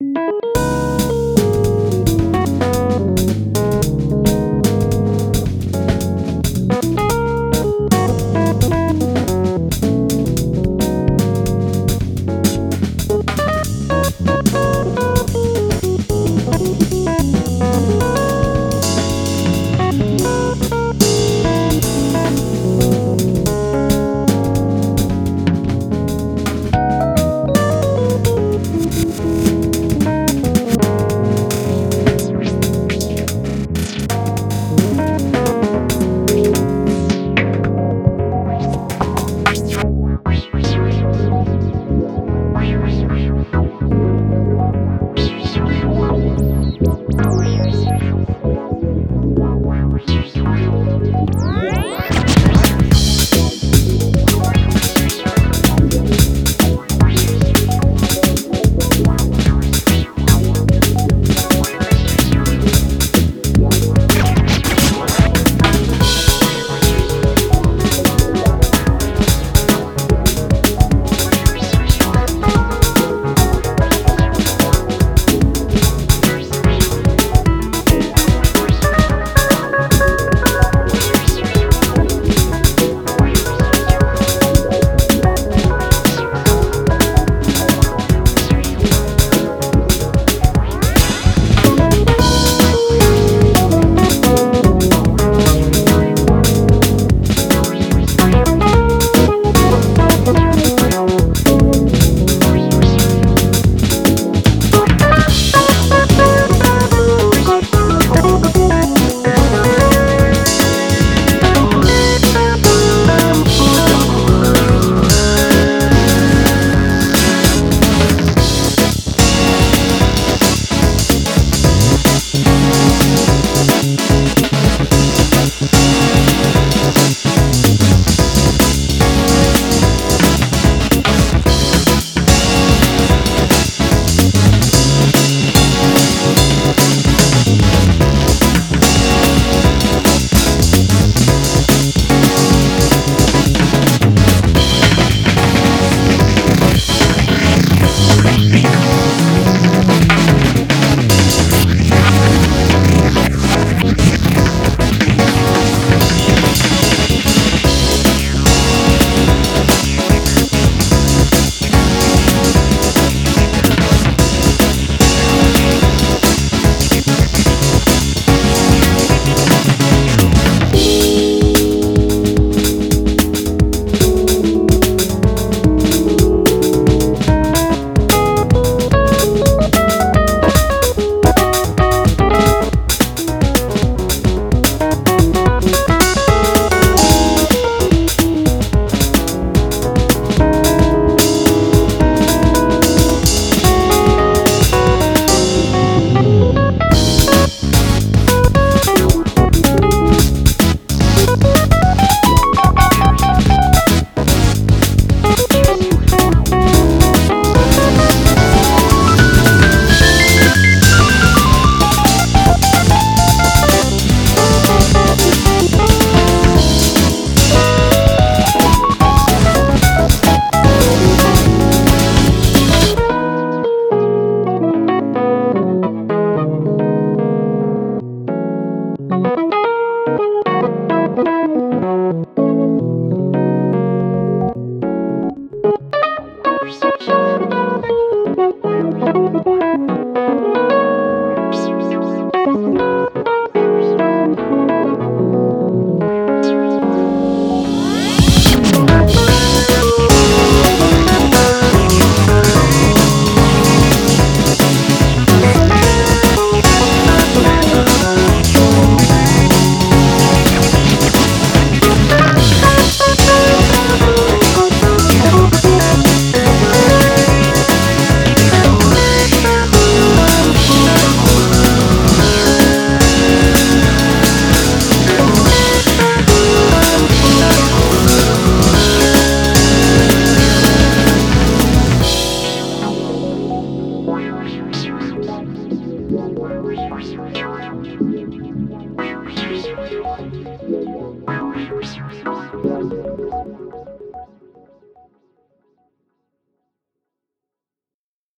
Música